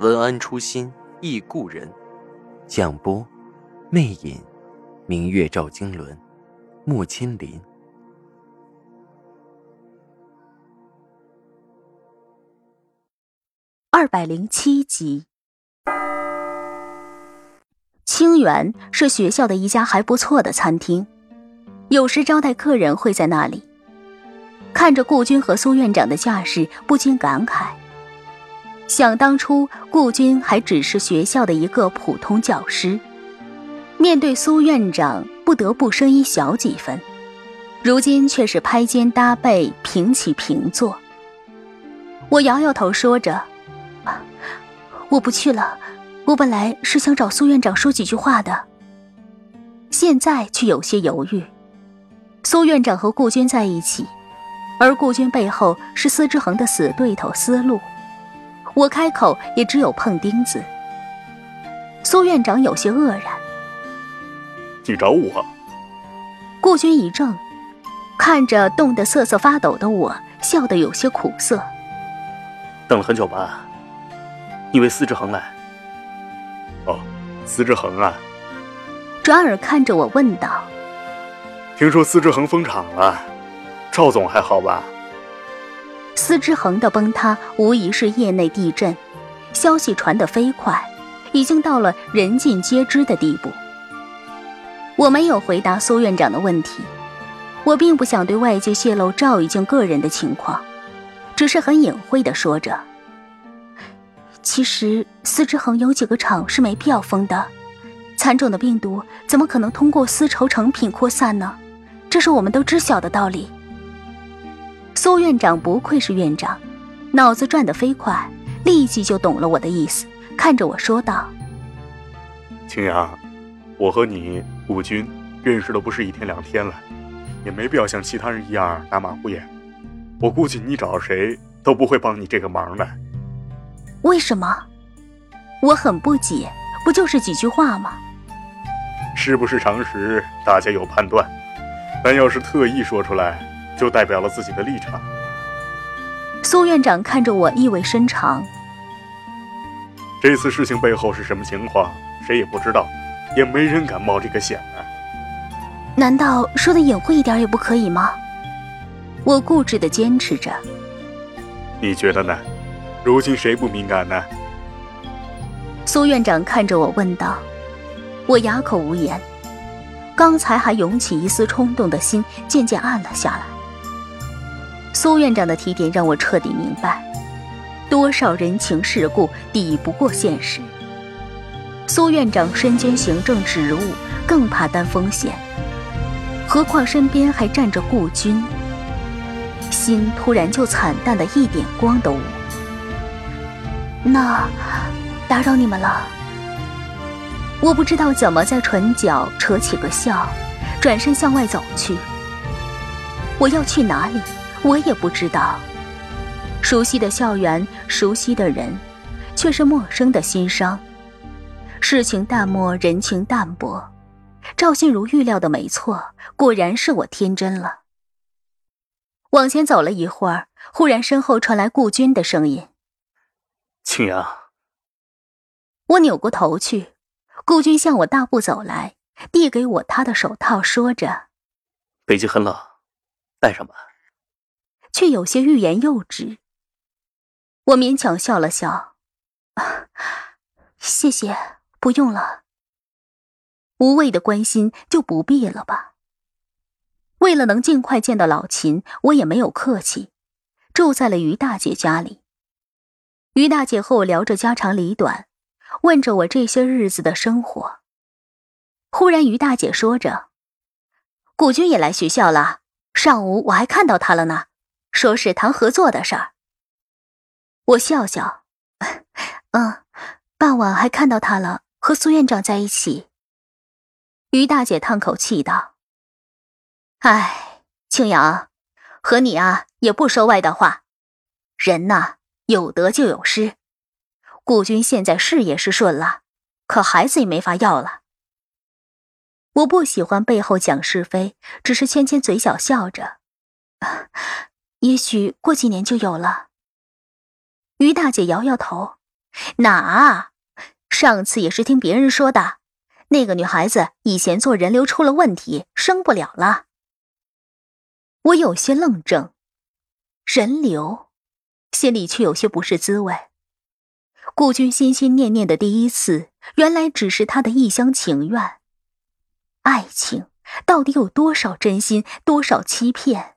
文安初心忆故人，蒋波魅影，明月照经纶，木千林。二百零七集。清源是学校的一家还不错的餐厅。有时招待客人会在那里，看着顾军和苏院长的架势，不禁感慨：想当初顾军还只是学校的一个普通教师，面对苏院长不得不声音小几分，如今却是拍肩搭背，平起平坐。我摇摇头，说着：“我不去了，我本来是想找苏院长说几句话的，现在却有些犹豫。”苏院长和顾军在一起，而顾军背后是司之恒的死对头司路。我开口也只有碰钉子。苏院长有些愕然：“你找我？”顾军一怔，看着冻得瑟瑟发抖的我，笑得有些苦涩。等了很久吧？你为司之恒来？哦，司之恒啊。转而看着我问道。听说司之恒封场了，赵总还好吧？司之恒的崩塌无疑是业内地震，消息传得飞快，已经到了人尽皆知的地步。我没有回答苏院长的问题，我并不想对外界泄露赵已经个人的情况，只是很隐晦的说着。其实司之恒有几个厂是没必要封的，惨重的病毒怎么可能通过丝绸成品扩散呢？这是我们都知晓的道理。苏院长不愧是院长，脑子转得飞快，立即就懂了我的意思，看着我说道：“青阳，我和你武军认识的不是一天两天了，也没必要像其他人一样打马虎眼。我估计你找谁都不会帮你这个忙的。为什么？我很不解，不就是几句话吗？是不是常识，大家有判断。”但要是特意说出来，就代表了自己的立场。苏院长看着我，意味深长。这次事情背后是什么情况，谁也不知道，也没人敢冒这个险啊。难道说的隐晦一点也不可以吗？我固执的坚持着。你觉得呢？如今谁不敏感呢？苏院长看着我问道。我哑口无言。刚才还涌起一丝冲动的心，渐渐暗了下来。苏院长的提点让我彻底明白，多少人情世故抵不过现实。苏院长身兼行政职务，更怕担风险，何况身边还站着顾军，心突然就惨淡的一点光都无。那，打扰你们了。我不知道怎么在唇角扯起个笑，转身向外走去。我要去哪里？我也不知道。熟悉的校园，熟悉的人，却是陌生的心伤。事情淡漠，人情淡薄。赵心如预料的没错，果然是我天真了。往前走了一会儿，忽然身后传来顾军的声音：“青阳。”我扭过头去。顾军向我大步走来，递给我他的手套，说着：“北京很冷，戴上吧。”却有些欲言又止。我勉强笑了笑：“谢谢，不用了。无谓的关心就不必了吧。”为了能尽快见到老秦，我也没有客气，住在了于大姐家里。于大姐和我聊着家长里短。问着我这些日子的生活，忽然于大姐说着：“顾军也来学校了，上午我还看到他了呢，说是谈合作的事儿。”我笑笑：“嗯，傍晚还看到他了，和苏院长在一起。于大姐叹口气道：“哎，青阳，和你啊也不说外道话。人呐，有得就有失。顾军现在事业是顺了，可孩子也没法要了。我不喜欢背后讲是非，只是牵牵嘴角笑着。也许过几年就有了。”于大姐摇摇头：“哪？上次也是听别人说的。”那个女孩子以前做人流出了问题，生不了了。我有些愣怔，人流，心里却有些不是滋味。顾军心心念念的第一次，原来只是他的一厢情愿。爱情到底有多少真心，多少欺骗？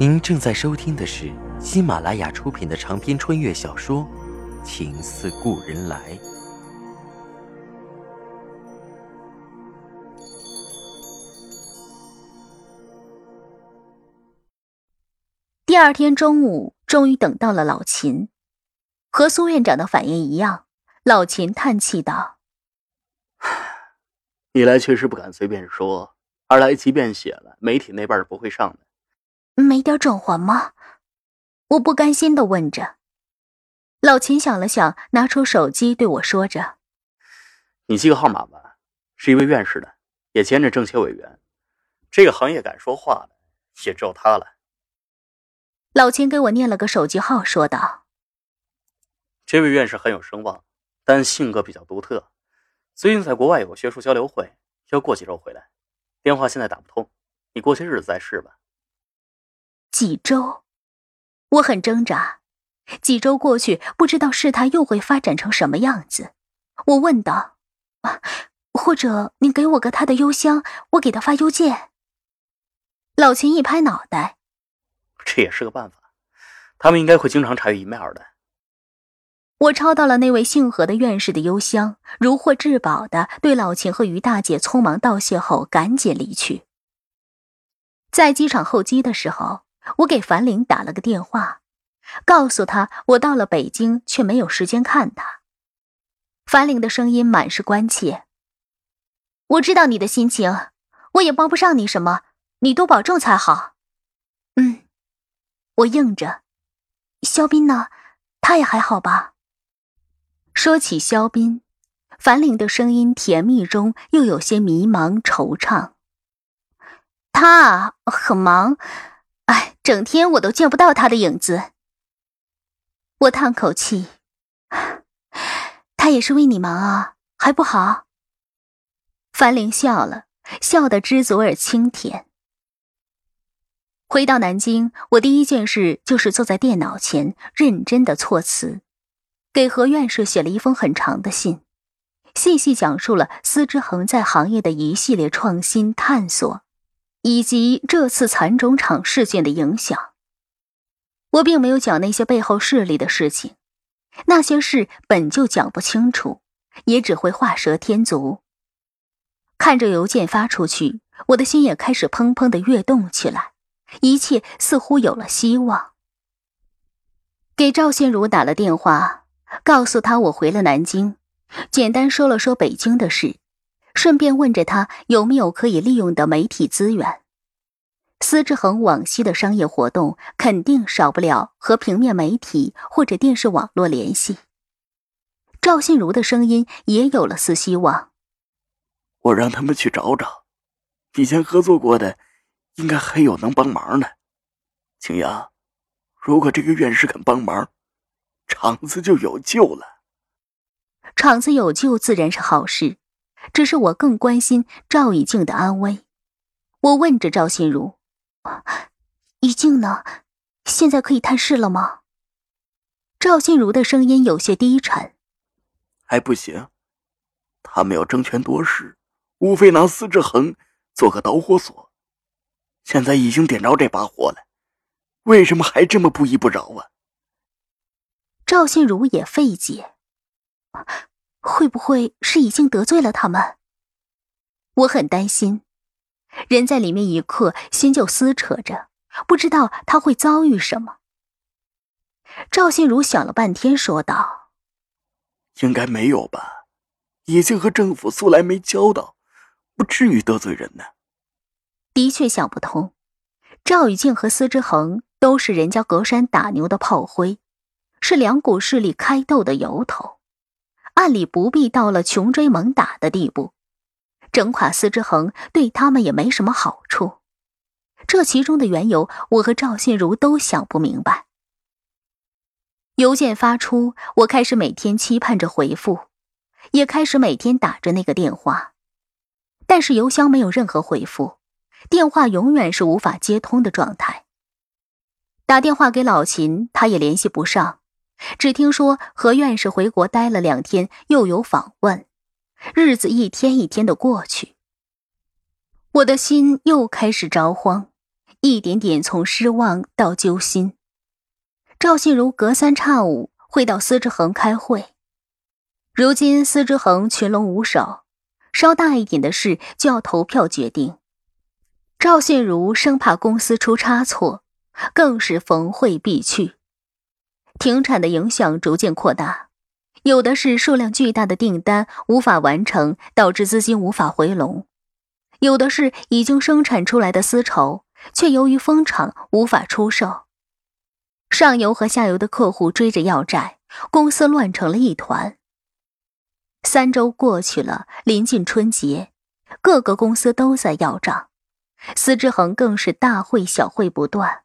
您正在收听的是。喜马拉雅出品的长篇穿越小说《情似故人来》。第二天中午，终于等到了老秦，和苏院长的反应一样。老秦叹气道：“一来确实不敢随便说，二来即便写了，媒体那边是不会上的。没点转圜吗？”我不甘心的问着，老秦想了想，拿出手机对我说着：“你记个号码吧，是一位院士的，也兼着政协委员，这个行业敢说话的也只有他了。”老秦给我念了个手机号，说道：“这位院士很有声望，但性格比较独特，最近在国外有个学术交流会，要过几周回来，电话现在打不通，你过些日子再试吧。”几周。我很挣扎，几周过去，不知道事态又会发展成什么样子。我问道：“啊，或者你给我个他的邮箱，我给他发邮件。”老秦一拍脑袋：“这也是个办法，他们应该会经常查阅 email 的。”我抄到了那位姓何的院士的邮箱，如获至宝的对老秦和于大姐匆忙道谢后，赶紧离去。在机场候机的时候。我给樊玲打了个电话，告诉他我到了北京，却没有时间看他。樊玲的声音满是关切：“我知道你的心情，我也帮不上你什么，你多保重才好。”嗯，我应着。肖斌呢？他也还好吧？说起肖斌，樊玲的声音甜蜜中又有些迷茫惆怅。他很忙。哎，整天我都见不到他的影子。我叹口气，他也是为你忙啊，还不好。樊玲笑了笑得知足而清甜。回到南京，我第一件事就是坐在电脑前认真的措辞，给何院士写了一封很长的信，细细讲述了司之恒在行业的一系列创新探索。以及这次蚕种厂事件的影响，我并没有讲那些背后势力的事情，那些事本就讲不清楚，也只会画蛇添足。看着邮件发出去，我的心也开始砰砰的跃动起来，一切似乎有了希望。给赵信如打了电话，告诉他我回了南京，简单说了说北京的事。顺便问着他有没有可以利用的媒体资源。司之恒往昔的商业活动肯定少不了和平面媒体或者电视网络联系。赵信如的声音也有了丝希望。我让他们去找找，以前合作过的，应该还有能帮忙的。青阳，如果这个院士肯帮忙，厂子就有救了。厂子有救自然是好事。只是我更关心赵以静的安危。我问着赵心如：“以静呢？现在可以探视了吗？”赵心如的声音有些低沉：“还不行，他们要争权夺势，无非拿司志恒做个导火索。现在已经点着这把火了，为什么还这么不依不饶啊？”赵心如也费解。会不会是已经得罪了他们？我很担心。人在里面一刻，心就撕扯着，不知道他会遭遇什么。赵信如想了半天，说道：“应该没有吧，已经和政府素来没交道，不至于得罪人呢。”的确想不通，赵雨静和司之恒都是人家隔山打牛的炮灰，是两股势力开斗的由头，按理不必到了穷追猛打的地步。整垮司之恒对他们也没什么好处，这其中的缘由，我和赵信如都想不明白。邮件发出，我开始每天期盼着回复，也开始每天打着那个电话，但是邮箱没有任何回复，电话永远是无法接通的状态。打电话给老秦，他也联系不上，只听说何院士回国待了两天，又有访问。日子一天一天的过去，我的心又开始着慌，一点点从失望到揪心。赵信如隔三差五会到司之恒开会，如今司之恒群龙无首，稍大一点的事就要投票决定。赵信如生怕公司出差错，更是逢会必去。停产的影响逐渐扩大。有的是数量巨大的订单无法完成，导致资金无法回笼；有的是已经生产出来的丝绸，却由于封厂无法出售。上游和下游的客户追着要债，公司乱成了一团。三周过去了，临近春节，各个公司都在要账，司之恒更是大会小会不断，